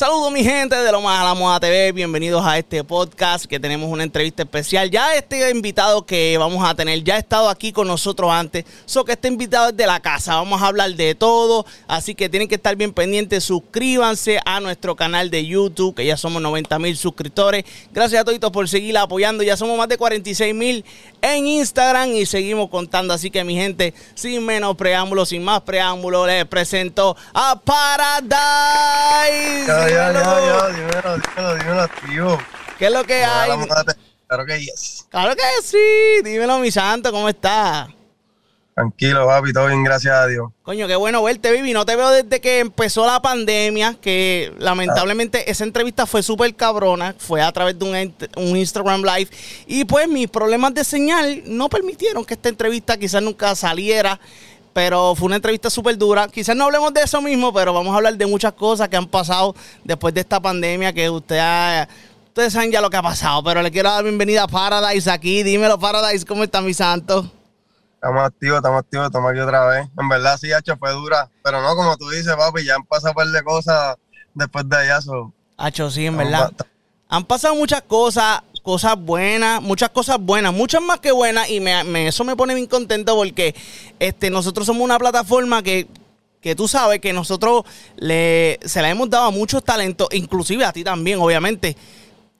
Saludos mi gente de Lo Más a la Moda TV, bienvenidos a este podcast que tenemos una entrevista especial. Ya este invitado que vamos a tener ya ha estado aquí con nosotros antes, so que este invitado es de la casa, vamos a hablar de todo, así que tienen que estar bien pendientes, suscríbanse a nuestro canal de YouTube, que ya somos 90 mil suscriptores. Gracias a todos por seguir apoyando, ya somos más de 46 mil en Instagram y seguimos contando, así que mi gente, sin menos preámbulos, sin más preámbulos, les presento a Paradise dímelo, dímelo, dímelo, tío. ¿Qué es lo que hay? Claro que yes. Claro que sí. Dímelo, mi santo, ¿cómo estás? Tranquilo, papi, todo bien, gracias a Dios. Coño, qué bueno verte, Vivi. No te veo desde que empezó la pandemia, que lamentablemente esa entrevista fue súper cabrona. Fue a través de un, un, Instagram Live. Y pues mis problemas de señal no permitieron que esta entrevista quizás nunca saliera. Pero fue una entrevista súper dura. Quizás no hablemos de eso mismo, pero vamos a hablar de muchas cosas que han pasado después de esta pandemia que usted ustedes saben ya lo que ha pasado. Pero le quiero dar bienvenida a Paradise aquí. Dímelo, Paradise, ¿cómo está mi santo? Estamos activos, estamos activos, estamos aquí otra vez. En verdad sí, hecho fue dura. Pero no, como tú dices, papi, ya han pasado un par de cosas después de allá. So. Hacho, sí, en verdad. Han pasado muchas cosas cosas buenas, muchas cosas buenas, muchas más que buenas, y me, eso me pone bien contento porque este, nosotros somos una plataforma que, que tú sabes que nosotros le, se la hemos dado a muchos talentos, inclusive a ti también, obviamente.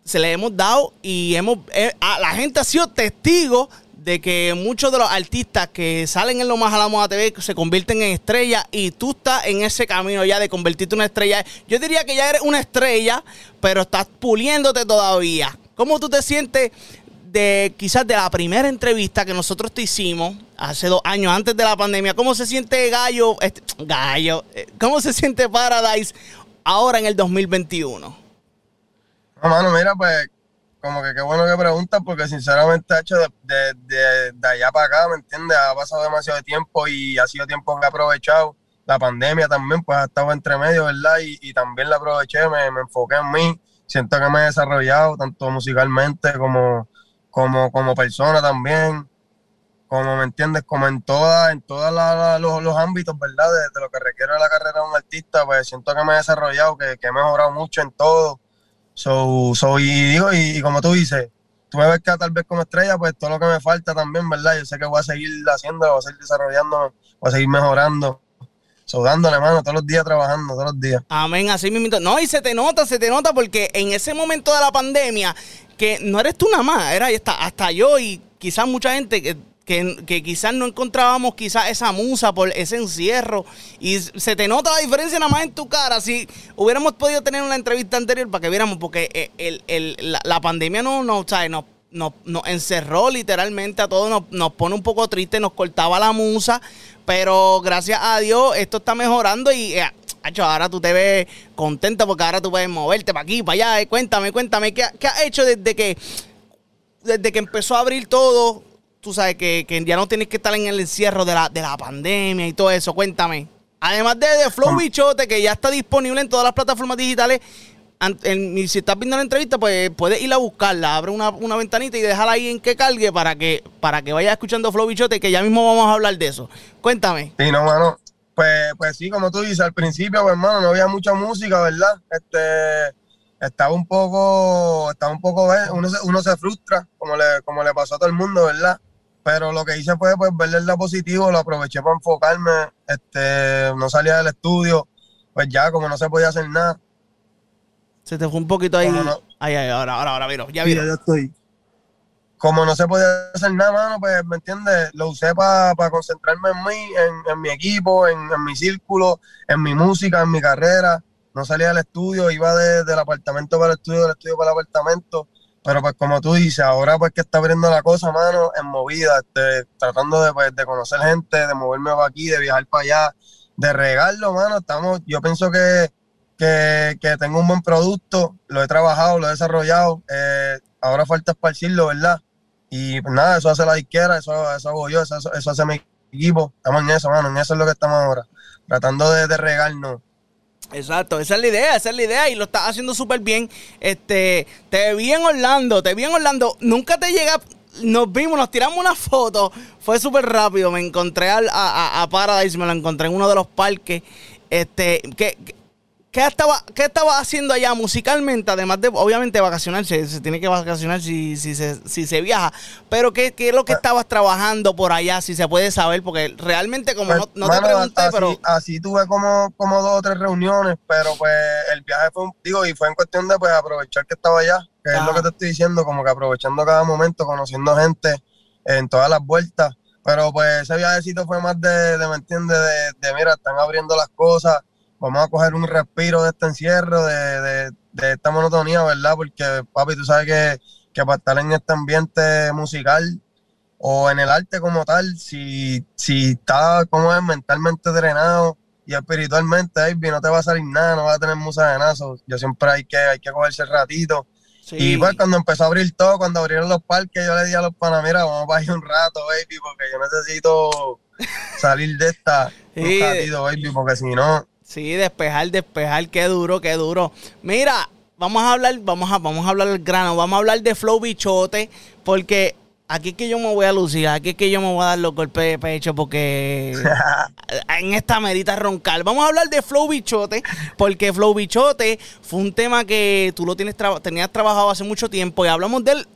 Se le hemos dado y hemos eh, a, la gente ha sido testigo de que muchos de los artistas que salen en lo más a la moda TV se convierten en estrellas y tú estás en ese camino ya de convertirte en una estrella. Yo diría que ya eres una estrella, pero estás puliéndote todavía. ¿Cómo tú te sientes de quizás de la primera entrevista que nosotros te hicimos hace dos años antes de la pandemia? ¿Cómo se siente Gallo, este, Gallo, eh, cómo se siente Paradise ahora en el 2021? No, mano, mira, pues como que qué bueno que preguntas porque sinceramente hecho de, de, de, allá para acá, ¿me entiendes? Ha pasado demasiado tiempo y ha sido tiempo que he aprovechado. La pandemia también, pues ha estado entre medio, ¿verdad? Y, y también la aproveché, me, me enfoqué en mí siento que me he desarrollado tanto musicalmente como, como, como persona también, como me entiendes, como en todas en todos los, ámbitos, ¿verdad? De, lo que requiere la carrera de un artista, pues siento que me he desarrollado, que, he mejorado mucho en todo. So, so, y digo, y, como tú dices, tú me ves que tal vez como estrella, pues todo lo que me falta también, ¿verdad? Yo sé que voy a seguir haciendo, voy a seguir desarrollando, voy a seguir mejorando. Sodándole, mano, todos los días trabajando, todos los días. Amén, así mismo. No, y se te nota, se te nota porque en ese momento de la pandemia, que no eres tú nada más, era hasta, hasta yo y quizás mucha gente que, que, quizás no encontrábamos quizás esa musa por ese encierro y se te nota la diferencia nada más en tu cara. Si hubiéramos podido tener una entrevista anterior para que viéramos, porque eh, el, el, la, pandemia no, no, ¿sabes? no nos, encerró literalmente a todos, nos, nos, pone un poco triste, nos cortaba la musa, pero gracias a Dios esto está mejorando y eh, ahora tú te ves contenta porque ahora tú puedes moverte para aquí, para allá. Eh, cuéntame, cuéntame, ¿qué, ¿qué, has hecho desde que, desde que empezó a abrir todo? Tú sabes que, ya no tienes que estar en el encierro de la, de la pandemia y todo eso. Cuéntame. Además de, de Flow Bichote, que ya está disponible en todas las plataformas digitales, si estás viendo la entrevista, pues puedes ir a buscarla, abre una, ventanita y déjala ahí en que cargue para que, para que vayas escuchando Flow Bichote, que ya mismo vamos a hablar de eso. Cuéntame. Sí, no, mano. Pues, pues sí, como tú dices, al principio, pues, hermano, no había mucha música, ¿verdad? Este, estaba un poco, estaba un poco, uno se, uno se frustra, como le, como le pasó a todo el mundo, ¿verdad? Pero lo que hice fue, pues, verle el lado positivo, lo aproveché para enfocarme, este, no salía del estudio, pues ya, como no se podía hacer nada, se te fue un poquito ahí. Ahí, ahí, ahora, ahora, ahora, miro, ya miro. ya estoy. Como no se podía hacer nada, mano, pues, ¿me entiendes? Lo usé para concentrarme en mí, en, mi equipo, en, mi círculo, en mi música, en mi carrera. No salía del estudio, iba del apartamento para el estudio, del estudio para el apartamento. Pero pues como tú dices, ahora pues que está abriendo la cosa, mano, en movida, este, tratando de, pues, de conocer gente, de moverme para aquí, de viajar para allá, de regarlo, mano. Estamos, yo pienso que que, tengo un buen producto, lo he trabajado, lo he desarrollado, eh, ahora falta esparcirlo, ¿verdad? Y pues nada, eso hace la izquierda, eso, eso hago yo, eso, eso, hace mi equipo, estamos en eso, mano, en eso es lo que estamos ahora, tratando de, de regarnos. Exacto, esa es la idea, esa es la idea y lo estás haciendo súper bien. Este, te vi en Orlando, te vi en Orlando, nunca te llega, nos vimos, nos tiramos una foto, fue súper rápido, me encontré a, a, a, Paradise, me lo encontré en uno de los parques. Este, que ¿Qué estaba, ¿Qué estaba haciendo allá musicalmente? Además de, obviamente, vacacionar, se, tiene que vacacionar si, si, se, si se viaja. Pero, ¿qué, ¿qué, es lo que estabas trabajando por allá? Si se puede saber, porque realmente, como pues, no, te pregunté, así, pero. Así tuve como, como dos o tres reuniones, pero pues el viaje fue, digo, y fue en cuestión de pues aprovechar que estaba allá, que es lo que te estoy diciendo, como que aprovechando cada momento, conociendo gente en todas las vueltas. Pero pues ese viajecito fue más de, de ¿me entiendes? De, de, mira, están abriendo las cosas vamos a coger un respiro de este encierro, de, esta monotonía, ¿verdad? Porque, papi, tú sabes que, que, para estar en este ambiente musical o en el arte como tal, si, si estás como es mentalmente drenado y espiritualmente, baby, no te va a salir nada, no vas a tener musa de nazo. Yo siempre hay que, hay que cogerse el ratito. Y pues cuando empezó a abrir todo, cuando abrieron los parques, yo le dije a los panas, mira, vamos a ir un rato, baby, porque yo necesito salir de esta un ratito, baby, porque si no, Sí, despejar, despejar, qué duro, qué duro. Mira, vamos a hablar, vamos a, vamos a hablar del grano, vamos a hablar de Flow Bichote, porque aquí es que yo me voy a lucir, aquí es que yo me voy a dar los golpes de pecho porque en esta merita roncar. Vamos a hablar de Flow Bichote, porque Flow Bichote fue un tema que tú lo tienes tenías trabajado hace mucho tiempo y hablamos de él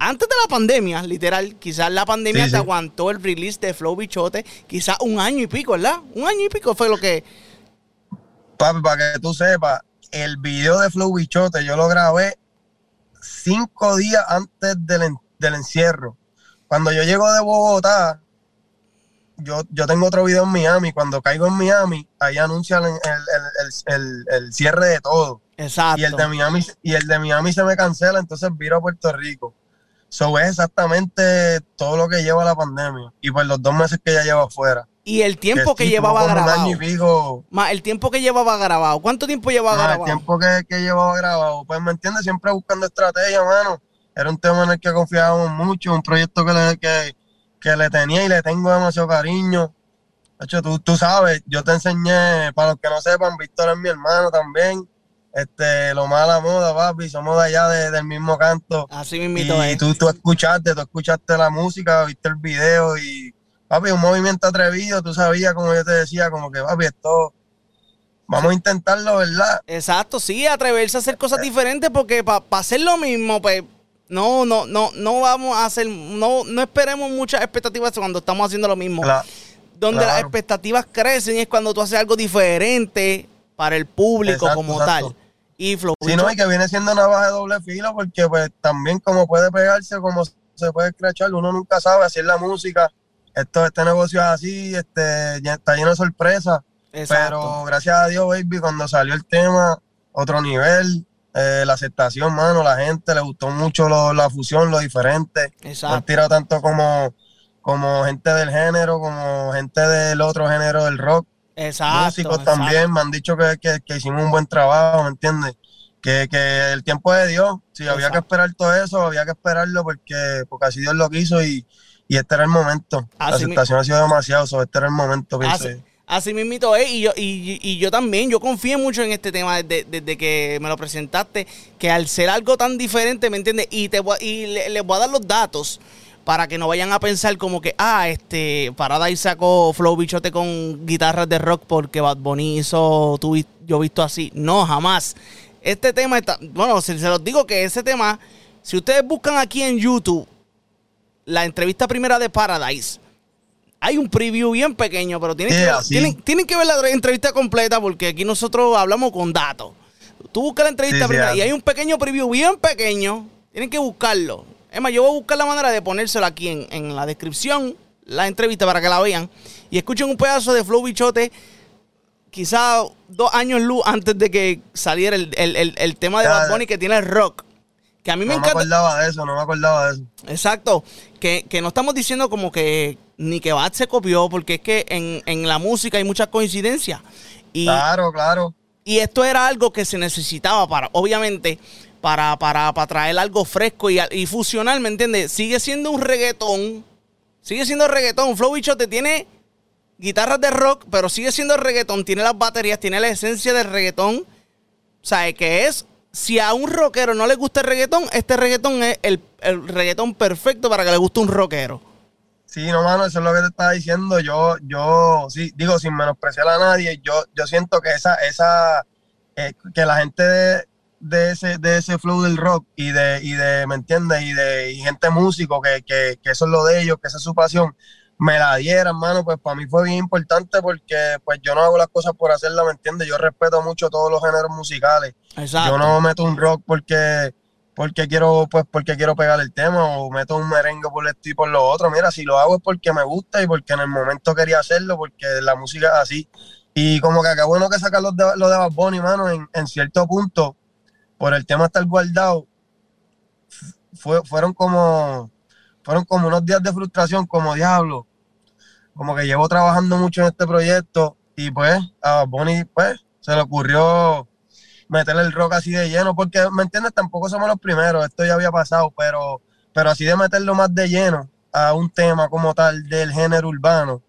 antes de la pandemia, literal. Quizás la pandemia te aguantó el release de Flow Bichote, quizás un año y pico, ¿verdad? Un año y pico fue lo que Papi, para que tú sepas, el video de Flow Bichote yo lo grabé cinco días antes del, encierro. Cuando yo llego de Bogotá, yo, yo tengo otro video en Miami. Cuando caigo en Miami, ahí anuncian el, cierre de todo. Exacto. Y el de Miami, y el de Miami se me cancela, entonces viro a Puerto Rico. Eso es exactamente todo lo que lleva la pandemia. Y por los dos meses que ya llevo afuera. Y el tiempo que, llevaba grabado. Más el tiempo que llevaba grabado. ¿Cuánto tiempo llevaba grabado? El tiempo que, llevaba grabado. Pues me entiendes, siempre buscando estrategia, mano. Era un tema en el que confiábamos mucho, un proyecto que le, que, le tenía y le tengo demasiado cariño. De hecho, tú, tú sabes, yo te enseñé, para los que no sepan, Víctor es mi hermano también. Este, lo mala moda, papi, somos de allá del mismo canto. Así mismo Y tú, tú escuchaste, tú escuchaste la música, viste el video y papi, un movimiento atrevido, tú sabías, como yo te decía, como que, papi, esto, vamos a intentarlo, ¿verdad? Exacto, sí, atreverse a hacer cosas diferentes, porque para hacer lo mismo, pues, no, no, no, no vamos a hacer, no, no esperemos muchas expectativas cuando estamos haciendo lo mismo. Donde las expectativas crecen es cuando tú haces algo diferente para el público como tal. Y Flow. Sí, no, y que viene siendo una baja de doble filo, porque pues también como puede pegarse, como se puede escrachar, uno nunca sabe hacer la música esto, este negocio es así, este, está lleno de sorpresas. Pero gracias a Dios, baby, cuando salió el tema, otro nivel, eh, la aceptación, mano, la gente le gustó mucho la fusión, lo diferente. Exacto. han tirado tanto como, como gente del género, como gente del otro género del rock. Exacto. Músicos también me han dicho que, que, hicimos un buen trabajo, ¿me entiendes? Que, que, el tiempo de Dios, si había que esperar todo eso, había que esperarlo porque, porque así Dios lo quiso y, y este era el momento. la aceptación ha sido demasiado, sobre este era el momento, así, así mismito es, y yo, y, yo también, yo confié mucho en este tema desde, que me lo presentaste, que al ser algo tan diferente, ¿me entiendes? Y, te y les voy a dar los datos para que no vayan a pensar como que, ah, este, y sacó Flow Bichote con guitarras de rock porque Bad Bunny hizo, tú, yo visto así. No, jamás. Este tema está, bueno, se, se los digo que ese tema, si ustedes buscan aquí en YouTube, la entrevista primera de Paradise. Hay un preview bien pequeño, pero tienen, que, tienen, que ver la entrevista completa porque aquí nosotros hablamos con datos. Tú buscas la entrevista primera y hay un pequeño preview bien pequeño. Tienen que buscarlo. Es más, yo voy a buscar la manera de ponérselo aquí en, la descripción, la entrevista para que la vean. Y escuchen un pedazo de Flow Bichote, quizá dos años luz antes de que saliera el, tema de Bad Bunny que tiene el rock. Que a mí me encanta. No me acordaba de eso, no me acordaba de eso. Exacto. Que, no estamos diciendo como que ni que Bad se copió, porque es que en, la música hay muchas coincidencias. Y, claro, claro. Y esto era algo que se necesitaba para, obviamente, para, para, para traer algo fresco y, y fusional, ¿me entiendes? Sigue siendo un reggaetón. Sigue siendo reggaetón. Flow te tiene guitarras de rock, pero sigue siendo reggaetón. Tiene las baterías, tiene la esencia del reggaetón. O sea, que es si a un rockero no le gusta el reggaetón, este reggaetón es el, reggaetón perfecto para que le guste un rockero. Sí, no, mano, eso es lo que te estaba diciendo. Yo, yo, sí, digo, sin menospreciar a nadie, yo, yo siento que esa, esa, eh, que la gente de, ese, de ese flow del rock y de, y de ¿me entiendes? Y de gente músico, que, que, que eso es lo de ellos, que esa es su pasión, me la dieran, mano, pues para mí fue bien importante porque pues yo no hago las cosas por hacerlas, ¿me entiendes? Yo respeto mucho todos los géneros musicales. Yo no meto un rock porque porque quiero pues porque quiero pegar el tema o meto un merengue por esto y por lo otro. Mira, si lo hago es porque me gusta y porque en el momento quería hacerlo, porque la música es así. Y como que acá bueno que sacar lo de, lo de Bad Bunny, mano, en, en cierto punto, por el tema estar guardado, fue, fueron como fueron como unos días de frustración, como diablo como que llevo trabajando mucho en este proyecto y pues a Bonnie pues se le ocurrió meterle el rock así de lleno, porque, ¿me entiendes? Tampoco somos los primeros, esto ya había pasado, pero, pero así de meterlo más de lleno a un tema como tal del género urbano,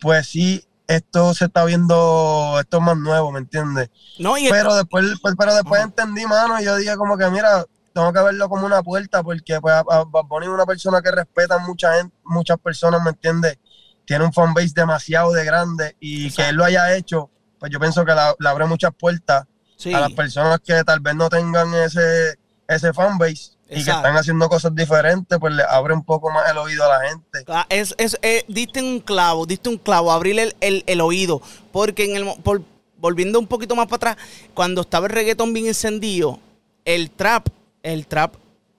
pues sí, esto se está viendo, esto es más nuevo, ¿me entiendes? No, pero, después, pues, pero después entendí, mano, y yo dije como que, mira, tengo que verlo como una puerta, porque pues, a, Bonnie es una persona que respeta mucha gente, muchas personas, ¿me entiendes? Tiene un fanbase demasiado de grande y que él lo haya hecho, pues yo pienso que le abre muchas puertas a las personas que tal vez no tengan ese, ese fanbase y que están haciendo cosas diferentes, pues le abre un poco más el oído a la gente. Es, es, eh, diste un clavo, diste un clavo, abrirle el, oído, porque en el, por, volviendo un poquito más para atrás, cuando estaba el reggaetón bien encendido, el trap, el trap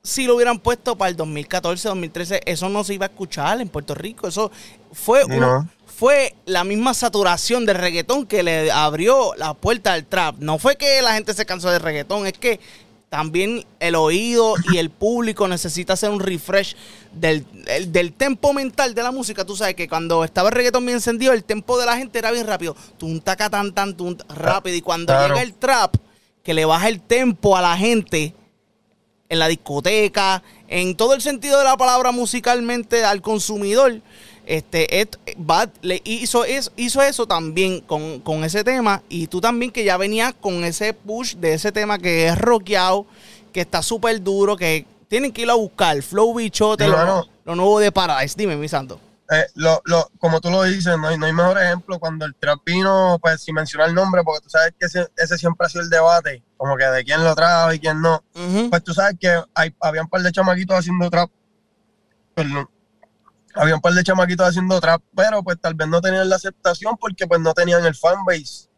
si lo hubieran puesto para el 2014, 2013, eso no se iba a escuchar en Puerto Rico. Eso fue, fue la misma saturación del reggaetón que le abrió la puerta al trap. No fue que la gente se cansó del reggaetón, es que también el oído y el público necesita hacer un refresh del, tempo mental de la música. Tú sabes que cuando estaba el reggaetón bien encendido, el tempo de la gente era bien rápido. Tum, taca, tan, tan, tum, rápido. Y cuando llega el trap, que le baja el tempo a la gente en la discoteca, en todo el sentido de la palabra musicalmente al consumidor. Este, Bad le hizo, es, hizo eso también con, ese tema. Y tú también que ya venías con ese push de ese tema que es rockeado, que está súper duro, que tienen que ir a buscar. Flow Bichote, lo, lo, nuevo de Paradise. Dime, mi santo. Eh, lo, lo, como tú lo dices, no hay, no hay mejor ejemplo cuando el trap vino, pues sin mencionar el nombre, porque tú sabes que ese, siempre ha sido el debate, como que de quién lo trajo y quién no. Pues tú sabes que hay, había un par de chamaquitos haciendo trap. Perdón. Había un par de chamaquitos haciendo trap, pero pues tal vez no tenían la aceptación porque pues no tenían el fanbase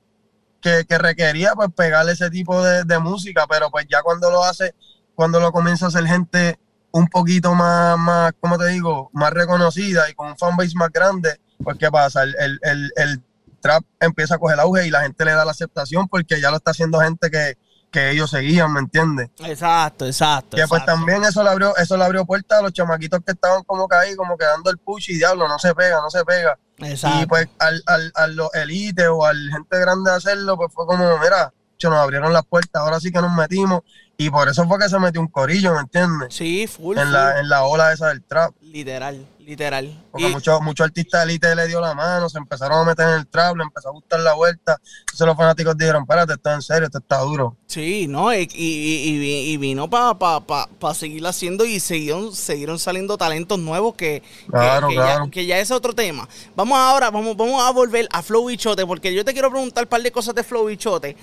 que, que requería pues pegarle ese tipo de, de música, pero pues ya cuando lo hace, cuando lo comienza a hacer gente un poquito más, más, ¿cómo te digo? Más reconocida y con un fanbase más grande, pues ¿qué pasa? El, el, el, trap empieza a coger auge y la gente le da la aceptación porque ya lo está haciendo gente que, ellos seguían, ¿me entiendes? Exacto, exacto. Que pues también eso le abrió, eso le abrió puerta a los chamaquitos que estaban como que ahí, como quedando el push y diablo, no se pega, no se pega. Exacto. Y pues al, al, a los elites o al gente grande hacerlo, pues fue como, mira, nos abrieron las puertas, ahora sí que nos metimos y por eso fue que se metió un corillo, ¿me entiendes? Sí, full. En, La, en la ola esa del trap. Literal, literal. Porque muchos mucho artistas de élite le dio la mano, se empezaron a meter en el trap, le empezó a gustar la vuelta. Entonces los fanáticos dijeron, espérate, esto en serio, esto está duro. Sí, ¿no? Y, y, y vino para pa, pa, pa seguir haciendo y siguieron, siguieron saliendo talentos nuevos que, claro, claro. Ya, que ya es otro tema. Vamos ahora, vamos, vamos a volver a Flow Bichote, porque yo te quiero preguntar un par de cosas de Flow Bichote.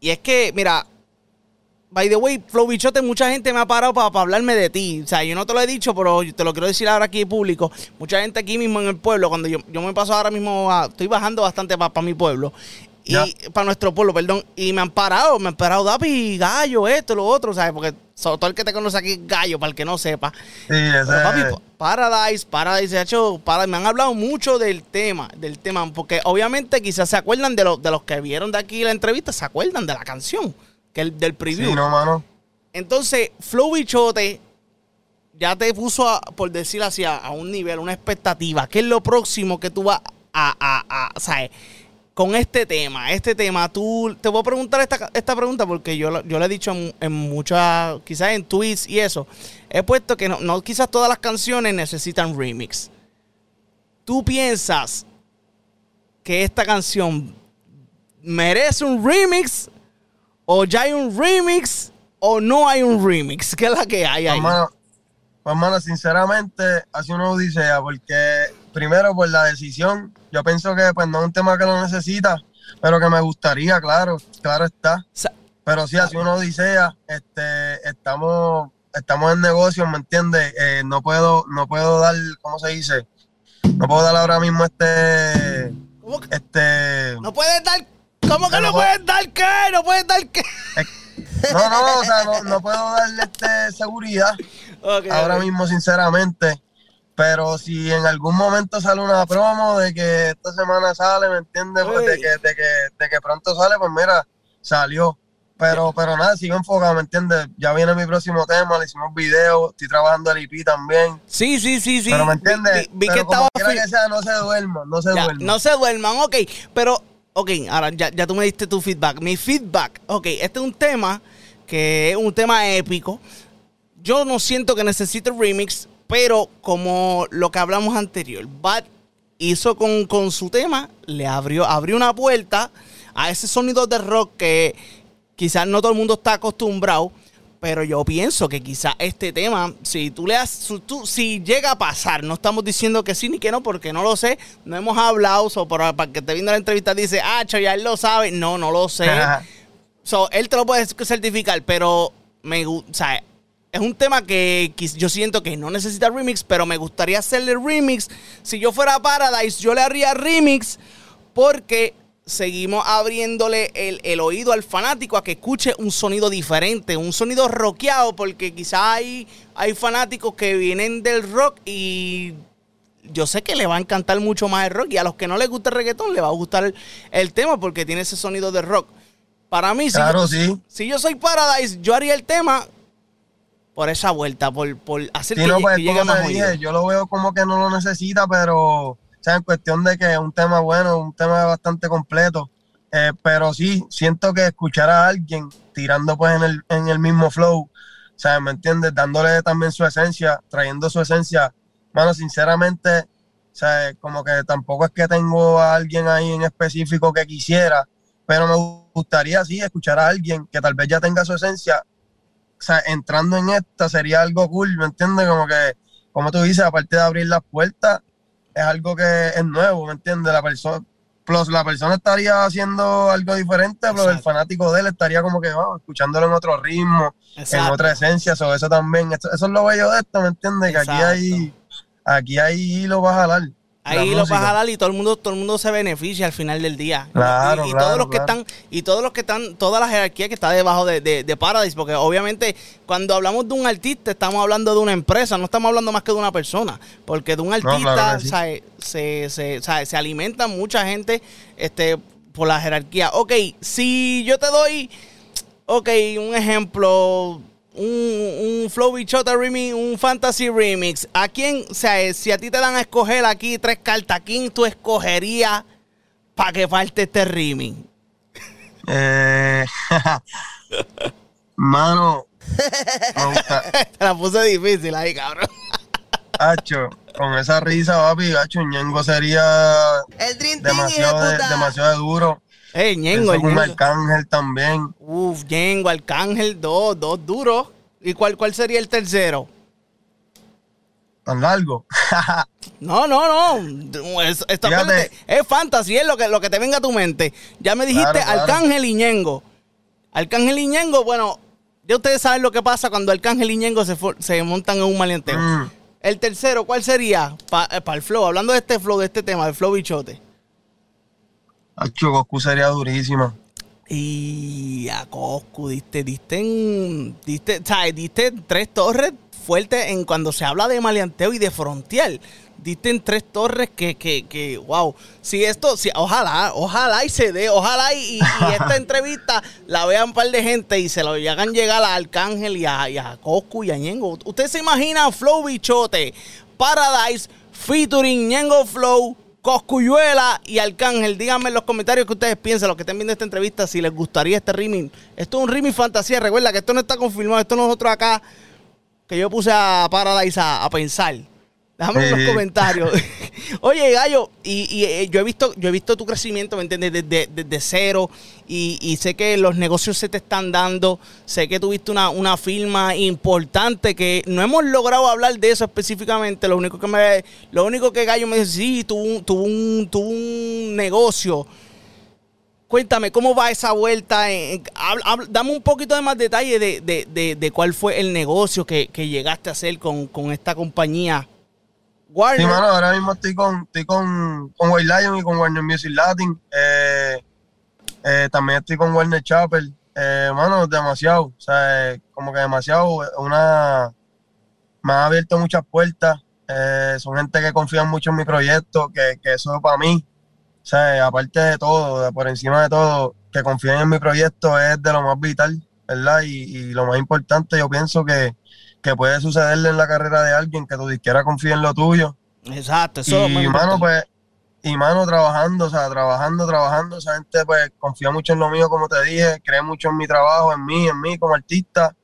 Y es que, mira, by the way, Flow Bichote, mucha gente me ha parado para hablarme de ti. O sea, yo no te lo he dicho, pero te lo quiero decir ahora aquí en público. Mucha gente aquí mismo en el pueblo, cuando yo, me paso ahora mismo, estoy bajando bastante para mi pueblo. Y para nuestro pueblo, perdón. Y me han parado, me han parado Dapi, gallo, esto, lo otro, ¿sabes? Porque todo el que te conoce aquí es gallo, para el que no sepa. Sí, papi, Paradise, Paradise, hecho, me han hablado mucho del tema, del tema, porque obviamente quizás se acuerdan de, de los que vieron de aquí la entrevista, se acuerdan de la canción, que el, del preview. Sí, no, mano. Entonces, Flow Bichote ya te puso, por decir así, a, un nivel, una expectativa. ¿Qué es lo próximo que tú vas a, a, a ¿sabes? con este tema, este tema, tú, te voy a preguntar esta, esta pregunta porque yo, yo le he dicho en, muchas, quizás en tweets y eso, he puesto que no, no, quizás todas las canciones necesitan remix. ¿Tú piensas que esta canción merece un remix o ya hay un remix o no hay un remix? ¿Qué es la que hay ahí? Pues, hermano, sinceramente, hace una odisea porque primero por la decisión, yo pienso que pues no es un tema que lo necesita, pero que me gustaría, claro, claro está. Pero sí, así uno odisea, este, estamos, estamos en negocios, ¿me entiendes? Eh, no puedo, no puedo dar, ¿cómo se dice? No puedo dar ahora mismo este, ¿Cómo que? este. No puedes dar. ¿Cómo que No, no no puedes dar qué? No puedes dar qué. No, no, o sea, no, no puedo darle este seguridad ahora mismo, sinceramente. Pero si en algún momento sale una promo de que esta semana sale, ¿me entiendes? Pues de, que, de, que, de que pronto sale, pues mira, salió. Pero, pero nada, sigo enfocado, ¿me entiendes? Ya viene mi próximo tema, le hicimos video, estoy trabajando el IP también. Sí, sí, sí, sí. Pero me entiendes, Vi, vi pero que como estaba. que sea, no se duerman, no se Ya, duerman. no se duerman, ok. Pero, ok, ahora ya, ya tú me diste tu feedback. Mi feedback, ok, este es un tema que es un tema épico. Yo no siento que necesite remix, pero como lo que hablamos anterior, Bad hizo con, con su tema, le abrió, abrió una puerta a ese sonido de rock que quizás no todo el mundo está acostumbrado. Pero yo pienso que quizás este tema, si tú le si, tú- si llega a pasar, no estamos diciendo que sí ni que no, porque no lo sé, no hemos hablado, so, para, para que te viendo la entrevista dice, ah, ya él lo sabe, no, no lo sé. So, él te lo puede certificar, pero me o sea, es un tema que yo siento que no necesita remix, pero me gustaría hacerle remix. Si yo fuera Paradise, yo le haría remix porque seguimos abriéndole el, el oído al fanático a que escuche un sonido diferente, un sonido rockeado, porque quizás hay, hay fanáticos que vienen del rock y yo sé que le va a encantar mucho más el rock y a los que no les gusta el reggaetón le va a gustar el, el tema porque tiene ese sonido de rock. Para mí, si, Claro, yo, sí. si yo soy Paradise, yo haría el tema por esa vuelta, por, por hacer Sí, que, no, pues que llegue más dije, yo lo veo como que no lo necesita, pero, sea, en cuestión de que es un tema bueno, un tema bastante completo. Eh, pero sí, siento que escuchar a alguien tirando pues en el, en el mismo flow, ¿sabes? ¿Me entiendes? Dándole también su esencia, trayendo su esencia. Mano, sinceramente, ¿sabes? Como que tampoco es que tengo a alguien ahí en específico que quisiera, pero me gustaría, sí, escuchar a alguien que tal vez ya tenga su esencia o sea, entrando en esta sería algo cool, ¿me entiendes? Como que, como tú dices, aparte de abrir las puertas, es algo que es nuevo, ¿me entiendes? La persona, plus la persona estaría haciendo algo diferente, pero el fanático de él estaría como que, vamos, escuchándolo en otro ritmo, en otra esencia, so, eso también, eso, eso es lo bello de esto, ¿me entiendes? Que aquí hay, aquí hay hilo para jalar. Ahí lo vas a jalar y todo el mundo, todo el mundo se beneficia al final del día. Claro, y, y claro, todos los que están, y todos los que están, toda la jerarquía que está debajo de, de, de Paradise, porque obviamente cuando hablamos de un artista, estamos hablando de una empresa, no estamos hablando más que de una persona. Porque de un artista se, se, se alimenta mucha gente este, por la jerarquía. Ok, si yo te doy, ok, un ejemplo, un, un Flow Bichota remix, un Fantasy remix. ¿A quién, o sea, si a ti te dan a escoger aquí tres cartas, ¿a quién tú escogerías para que falte este remix? Eh, mano, me gusta, Te la puse difícil ahí, cabrón. Hacho, con esa risa, papi, Hacho, Ñengo sería El Dream Team, demasiado, de, demasiado duro. Eh, Ñengo, el Ñengo. Arcángel también. Uf, Ñengo, Arcángel, dos, dos duros. ¿Y cuál, cuál sería el tercero? Tan largo. No, no, no. Es, acuérdate, es fantasy, es lo que, lo que te venga a tu mente. Ya me dijiste Claro, claro. Arcángel y Ñengo. Arcángel y Ñengo, bueno, ya ustedes saben lo que pasa cuando Arcángel y Ñengo se, se montan en un maleanteo. Mm. El tercero, ¿cuál sería? Para el flow, hablando de este flow, de este tema, del flow bichote. Hacho, Goku sería durísima. Y a Coscu, diste, diste en, diste, ¿sabes? Diste tres torres fuertes en cuando se habla de maleanteo y de frontear. Diste en tres torres que, que, que, wow. Si esto, si, ojalá, ojalá y se dé, ojalá y, y- y esta entrevista la vean un par de gente y se lo hagan llegar a Arcángel y a, y a Coscu y a Ñengo. Usted se imagina Flow Bichote, Paradise, featuring Ñengo Flow, Coscuyuela y Arcángel. Díganme en los comentarios que ustedes piensan, los que estén viendo esta entrevista, si les gustaría este remix. Esto es un remix fantasía. Recuerda que esto no está confirmado. Esto nosotros acá, que yo puse a Paradise a, a pensar. Déjame en los comentarios. Oye, Gallo, y, eh, yo he visto, yo he visto tu crecimiento, ¿me entiendes? Desde, cero. Y, sé que los negocios se te están dando. Sé que tuviste una, una firma importante que no hemos logrado hablar de eso específicamente. Lo único que me, lo único que Gallo me dice, sí, tuvo tuvo un, tuvo un negocio. Cuéntame, ¿cómo va esa vuelta? dame un poquito de más detalle de, cuál fue el negocio que, llegaste a hacer con, esta compañía. Warner. Sí, mano, ahora mismo estoy con, estoy con, con White Lion y con Warner Music Latin. Eh, eh, también estoy con Warner Chapel. Eh, mano, demasiado. O sea, como que demasiado. Una, me ha abierto muchas puertas. son gente que confía mucho en mi proyecto, que, que eso para mí o sea, aparte de todo, por encima de todo, que confíen en mi proyecto es de lo más vital, ¿verdad? Y, lo más importante, yo pienso que, puede sucederle en la carrera de alguien que tu disquera confíe en lo tuyo. Exacto, eso y, mano, pues, y mano, trabajando, o sea, trabajando, trabajando, esa gente pues confía mucho en lo mío, como te dije, cree mucho en mi trabajo, en mí, en mí como artista.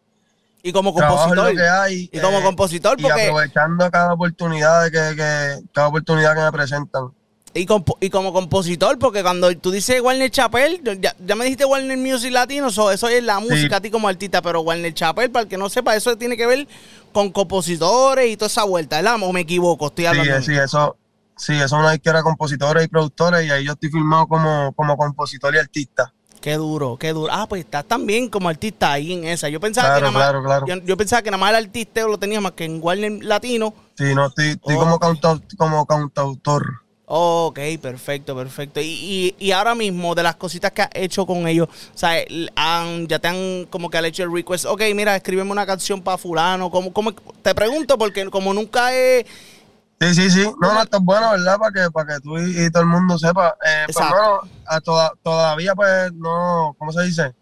Y como compositor. y como eh, compositor, porque... Y aprovechando cada oportunidad que, que, cada oportunidad que me presentan. Y, y, como compositor, porque cuando tú dices Warner Chappell, ya, me dijiste Warner Music Latino, eso es la música a ti como artista, pero Warner Chappell, para el que no sepa, eso tiene que ver con compositores y toda esa vuelta, ¿verdad? ¿O me equivoco? Estoy hablando. Sí, sí, eso, sí, eso es una era compositores y productores, y ahí yo estoy filmado como, como compositor y artista. Qué duro, qué duro. Ah, pues estás también como artista ahí en esa. Yo pensaba que nada más, claro, Yo, pensaba que nada más el artisteo lo tenía más que en Warner Latino. Sí, no, estoy, estoy como, cantautor, como cantautor. Ok, perfecto, perfecto. Y, y, ahora mismo, de las cositas que has hecho con ellos, o sea, ya te han como que han hecho el request, ok, mira, escríbeme una canción para fulano, como, como, te pregunto porque como nunca he... Sí, sí, sí, no, no, esto es bueno, ¿verdad? Para que, para que tú y, todo el mundo sepa. Eh, pues, a todavía pues no, ¿cómo se dice?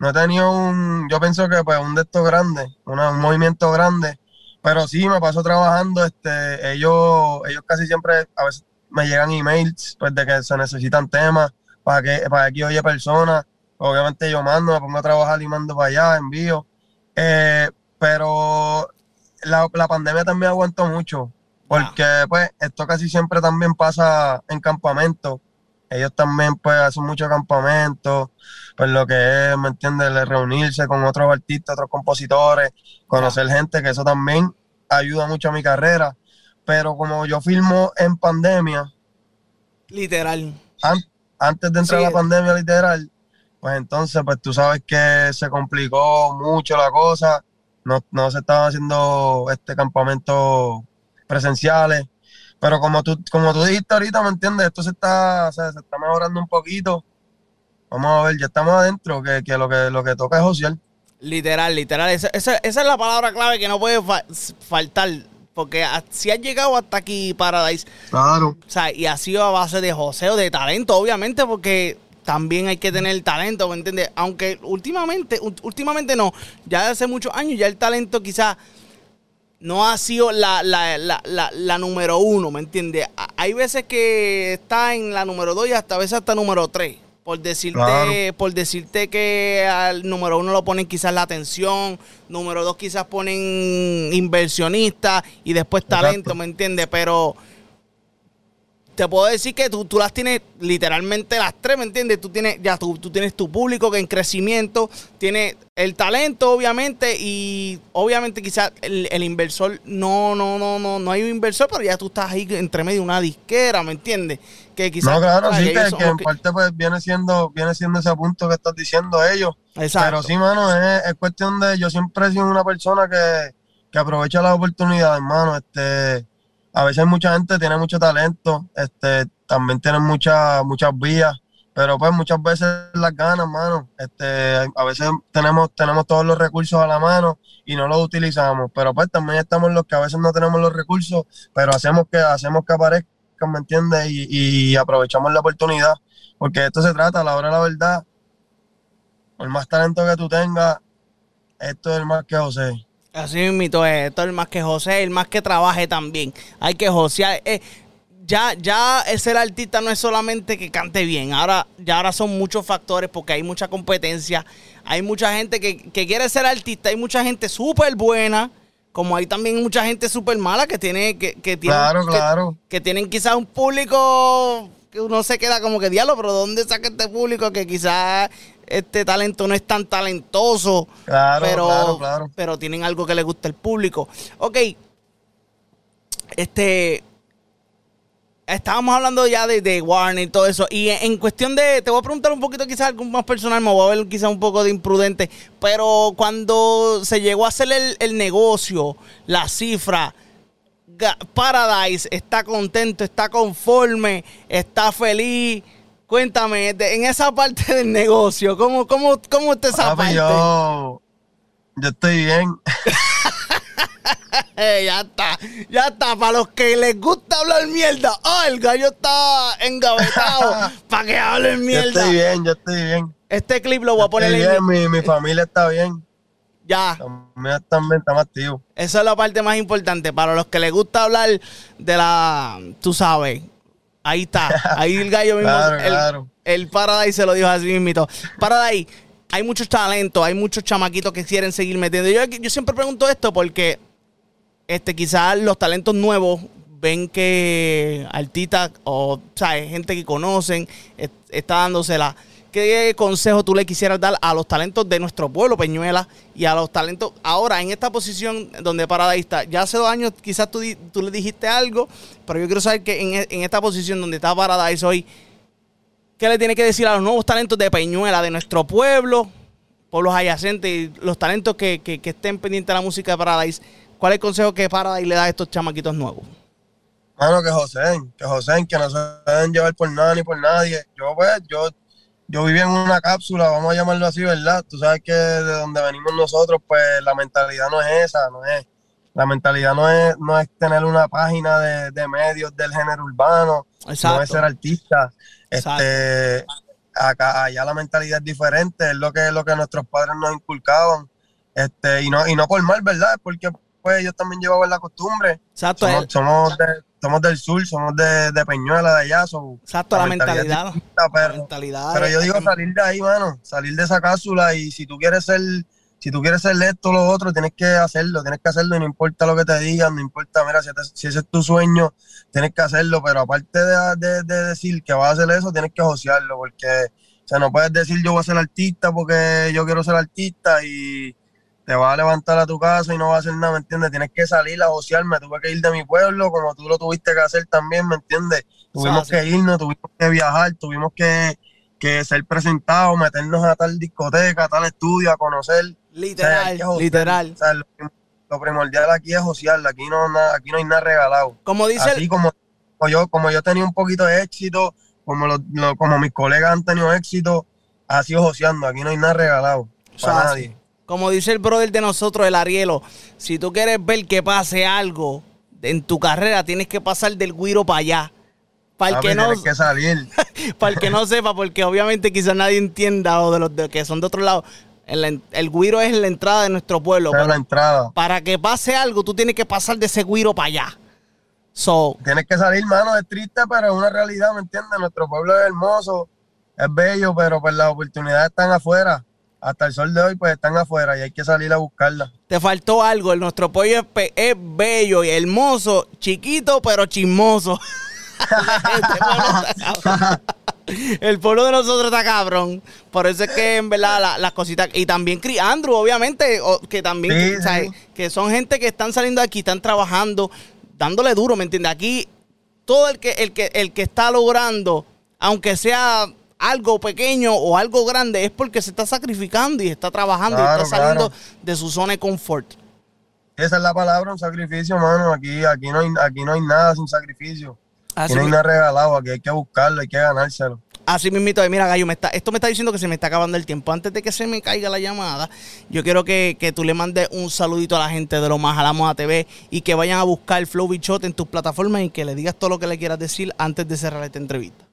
No he tenido un, yo pienso que pues un de estos grandes, un movimiento grande, pero sí me paso trabajando, este, ellos, ellos casi siempre, a veces me llegan emails pues, de que se necesitan temas para que para aquí oye personas. Obviamente yo mando, me pongo a trabajar y mando para allá, envío. Eh, pero la, pandemia también aguantó mucho, porque pues esto casi siempre también pasa en campamentos. Ellos también pues hacen mucho campamento, pues lo que es, ¿me entiendes? Reunirse con otros artistas, otros compositores, conocer gente, que eso también ayuda mucho a mi carrera pero como yo filmo en pandemia. Literal. antes de entrar a la pandemia, literal, pues entonces, pues tú sabes que se complicó mucho la cosa. No, se estaban haciendo este campamento presenciales. Pero como tú, como tú dijiste ahorita, ¿me entiendes? Esto se está, se está mejorando un poquito. Vamos a ver, ya estamos adentro, que, lo que lo que toca es social. Literal, literal. Esa, esa, es la palabra clave que no puede faltar porque si ha llegado hasta aquí Paradise. Claro. O sea, y ha sido a base de joseo, de talento, obviamente, porque también hay que tener talento, ¿me entiendes? Aunque últimamente, últimamente no, ya hace muchos años ya el talento quizás no ha sido la, la, la, la, número uno, ¿me entiendes? Hay veces que está en la número dos y hasta a veces hasta número tres. Por decirte, por decirte que al número uno lo ponen quizás la atención, número dos quizás ponen inversionista y después talento, ¿me entiendes? Pero te puedo decir que tú, tú las tienes literalmente las tres, ¿me entiendes? Tú tienes, ya tú, tú tienes tu público que en crecimiento, tienes el talento, obviamente, y obviamente quizás el, inversor, no, no, no, no, no hay un inversor, pero ya tú estás ahí entre medio de una disquera, ¿me entiendes? Que quizás. No, claro, sí, que, en parte pues viene siendo, viene siendo ese punto que estás diciendo ellos. Exacto. Pero sí, mano, es, es cuestión de, yo siempre he sido una persona que, que aprovecha las oportunidades, hermano, este a veces mucha gente tiene mucho talento, este, también tienen muchas muchas vías, pero pues muchas veces las ganas, mano. Este, a veces tenemos, tenemos todos los recursos a la mano y no los utilizamos, pero pues también estamos los que a veces no tenemos los recursos, pero hacemos que, hacemos que aparezcan, ¿me entiendes? Y, aprovechamos la oportunidad, porque esto se trata, a la hora de la verdad, por más talento que tú tengas, esto es el más que José. Así mismo es, esto el más que José, el más que trabaje también. Hay que josear. Eh, ya, ya ser artista no es solamente que cante bien, ahora, ya ahora son muchos factores porque hay mucha competencia, hay mucha gente que, quiere ser artista, hay mucha gente súper buena, como hay también mucha gente súper mala que tiene, que, que claro, claro. que tienen quizás un público que uno se queda como que diablo, pero ¿dónde saca este público que quizás este talento no es tan talentoso, claro, pero, claro, claro. pero tienen algo que le gusta al público. Ok, este, estábamos hablando ya de, de Warner y todo eso. Y en, cuestión de, te voy a preguntar un poquito quizás algo más personal, me voy a ver quizás un poco de imprudente, pero cuando se llegó a hacer el, negocio, la cifra, Paradise está contento, está conforme, está feliz. Cuéntame, en esa parte del negocio, ¿cómo, cómo, cómo está esa parte? Yo, yo estoy bien. ya está, ya está. Para los que les gusta hablar mierda, oh, el gallo está engavetado para que hablen mierda. Yo estoy bien, yo estoy bien. Este clip lo voy a poner en mi, mi familia está bien. Ya. También también está activo. Esa es la parte más importante. Para los que les gusta hablar de la, tú sabes, ahí está. Ahí el gallo mismo. el, el Paradise se lo dijo así mismito. Paradise hay muchos talentos, hay muchos chamaquitos que quieren seguir metiendo. Yo, yo siempre pregunto esto porque este, quizás los talentos nuevos ven que artistas o gente que conocen está dándosela. ¿Qué consejo tú le quisieras dar a los talentos de nuestro pueblo, Peñuela, y a los talentos ahora en esta posición donde Paradise está? Ya hace dos años quizás tú, tú le dijiste algo, pero yo quiero saber que en, en esta posición donde está Paradise hoy, ¿Qué le tiene que decir a los nuevos talentos de Peñuela, de nuestro pueblo, pueblos adyacentes los talentos que, estén pendientes de la música de Paradise? ¿Cuál es el consejo que Paradise le da a estos chamaquitos nuevos? Bueno, que José, que José, que no se deben llevar por nada ni por nadie. Yo, pues, yo, yo viví en una cápsula, vamos a llamarlo así, ¿verdad? Tú sabes que de donde venimos nosotros, pues la mentalidad no es esa, no es. La mentalidad no es, no es tener una página de, medios del género urbano, no es ser artista. Este, acá, allá la mentalidad es diferente, es lo que, lo que nuestros padres nos inculcaban. Este, y no, y no por mal, ¿verdad? Porque pues ellos también llevaban la costumbre. Exacto. Somos, somos, del sur, somos de, Peñuela, de allá. Exacto, la, mentalidad. pero, pero yo digo salir de ahí, mano, salir de esa cápsula y si tú quieres ser si tú quieres ser esto o lo otro, tienes que hacerlo, tienes que hacerlo y no importa lo que te digan, no importa, mira, si, ese es tu sueño, tienes que hacerlo, pero aparte de, decir que vas a hacer eso, tienes que josearlo, porque, o sea, no puedes decir yo voy a ser artista porque yo quiero ser artista y te vas a levantar a tu casa y no vas a hacer nada, ¿me entiendes? Tienes que salir a josearme, tuve que ir de mi pueblo como tú lo tuviste que hacer también, ¿me entiendes? Tuvimos que irnos, tuvimos que viajar, tuvimos que, que ser presentados, meternos a tal discoteca, a tal estudio, a conocer Literal, literal. lo, primordial aquí es josear, aquí no, aquí no hay nada regalado. Como dice Así como, yo, como yo tenía un poquito de éxito, como, como mis colegas han tenido éxito, ha sido joseando, aquí no hay nada regalado para nadie. Como dice el brother de nosotros, el Arielo, si tú quieres ver que pase algo en tu carrera, tienes que pasar del guiro para allá. Para el, que no, que para el que no sepa, porque obviamente quizás nadie entienda o de los que son de otro lado. El, el guiro es la entrada de nuestro pueblo. la entrada. Para que pase algo, tú tienes que pasar de ese guiro para allá. So, tienes que salir, mano, es triste, pero es una realidad, ¿me entiendes? Nuestro pueblo es hermoso, es bello, pero pues las oportunidades están afuera. Hasta el sol de hoy, pues están afuera y hay que salir a buscarlas. Te faltó algo, nuestro pueblo es, es bello y hermoso, chiquito, pero chismoso. El pueblo de nosotros está cabrón. Por eso es que en verdad las cositas. Y también Andrew, obviamente, que también que son gente que están saliendo de aquí, están trabajando, dándole duro, ¿me entiendes? Aquí, todo el que, el que, el que está logrando, aunque sea algo pequeño o algo grande, es porque se está sacrificando y está trabajando y está saliendo de su zona de confort. Esa es la palabra, un sacrificio, mano. Aquí, aquí, no, hay, aquí no hay nada sin sacrificio. Así no hay nada regalado, aquí hay que buscarlo, hay que ganárselo. Así mismito, mira, Gallo, me está, esto me está diciendo que se me está acabando el tiempo. Antes de que se me caiga la llamada, yo quiero que, tú le mandes un saludito a la gente de lo más a la moda TV y que vayan a buscar Flow Bichot en tus plataformas y que le digas todo lo que le quieras decir antes de cerrar esta entrevista.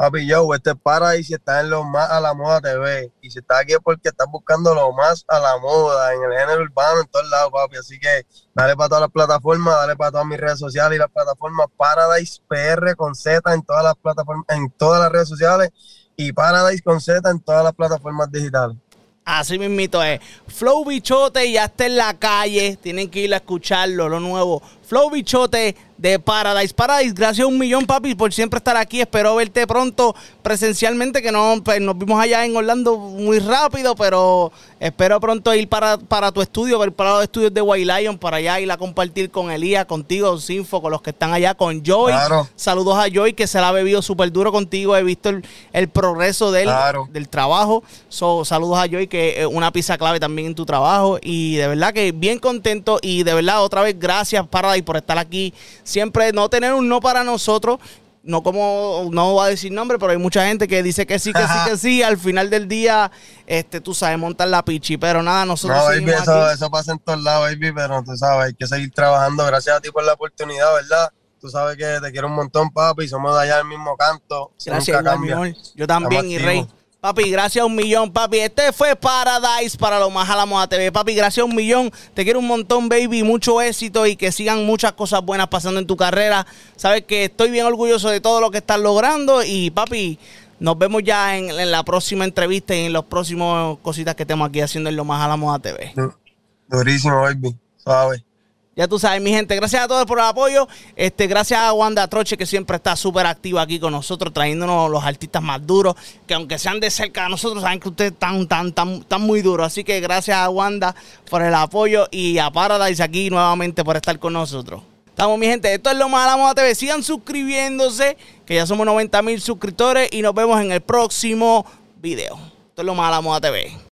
Papi, yo, este para y si está en lo más a la moda TV. Y si está aquí es porque estás buscando lo más a la moda, en el género urbano, en todos lados, papi. Así que dale para todas las plataformas, dale para todas mis redes sociales y las plataformas Paradise PR con Z en todas las plataformas, en todas las redes sociales y Paradise con Z en todas las plataformas digitales. Así mismito es. Flow Bichote ya está en la calle. Tienen que ir a escucharlo, lo nuevo. Flow Bichote de Paradise. Paradise, gracias a un millón, papi, por siempre estar aquí. Espero verte pronto presencialmente, que no, pues, nos vimos allá en Orlando muy rápido, pero espero pronto ir para, para tu estudio, para los estudios de White Lion, para allá ir a compartir con Elías, contigo, Sinfo, con los que están allá, con Joy. Saludos a Joy, que se la ha bebido súper duro contigo. He visto el, progreso de del trabajo. So, saludos a Joy, que es una pieza clave también en tu trabajo. Y de verdad que bien contento. Y de verdad, otra vez, gracias, Paradise, por estar aquí siempre no tener un no para nosotros. No como, no voy a decir nombre, pero hay mucha gente que dice que sí, que sí, que sí. Al final del día, este, tú sabes, montar la pichi. Pero nada, nosotros. No, baby, eso, eso, pasa en todos lados, baby, pero tú sabes, hay que seguir trabajando. Gracias a ti por la oportunidad, ¿verdad? Tú sabes que te quiero un montón, papi. Somos de allá del mismo canto. Gracias, Yo también, y Rey. Papi, gracias un millón, papi. Este fue Paradise para lo más a la moda TV. Papi, gracias un millón. Te quiero un montón, baby. Mucho éxito y que sigan muchas cosas buenas pasando en tu carrera. Sabes que estoy bien orgulloso de todo lo que estás logrando. Y, papi, nos vemos ya en, la próxima entrevista y en los próximos cositas que estemos aquí haciendo en lo más a la moda TV. Durísimo, baby. Suave. Ya tú sabes, mi gente, gracias a todos por el apoyo. Este, gracias a Wanda Troche, que siempre está súper activa aquí con nosotros, trayéndonos los artistas más duros, que aunque sean de cerca de nosotros, saben que ustedes están tan, muy duros. Así que gracias a Wanda por el apoyo y a Paradise aquí nuevamente por estar con nosotros. Estamos, mi gente. Esto es lo más moda TV. Sigan suscribiéndose, que ya somos 90 mil suscriptores y nos vemos en el próximo video. Esto es lo más moda TV.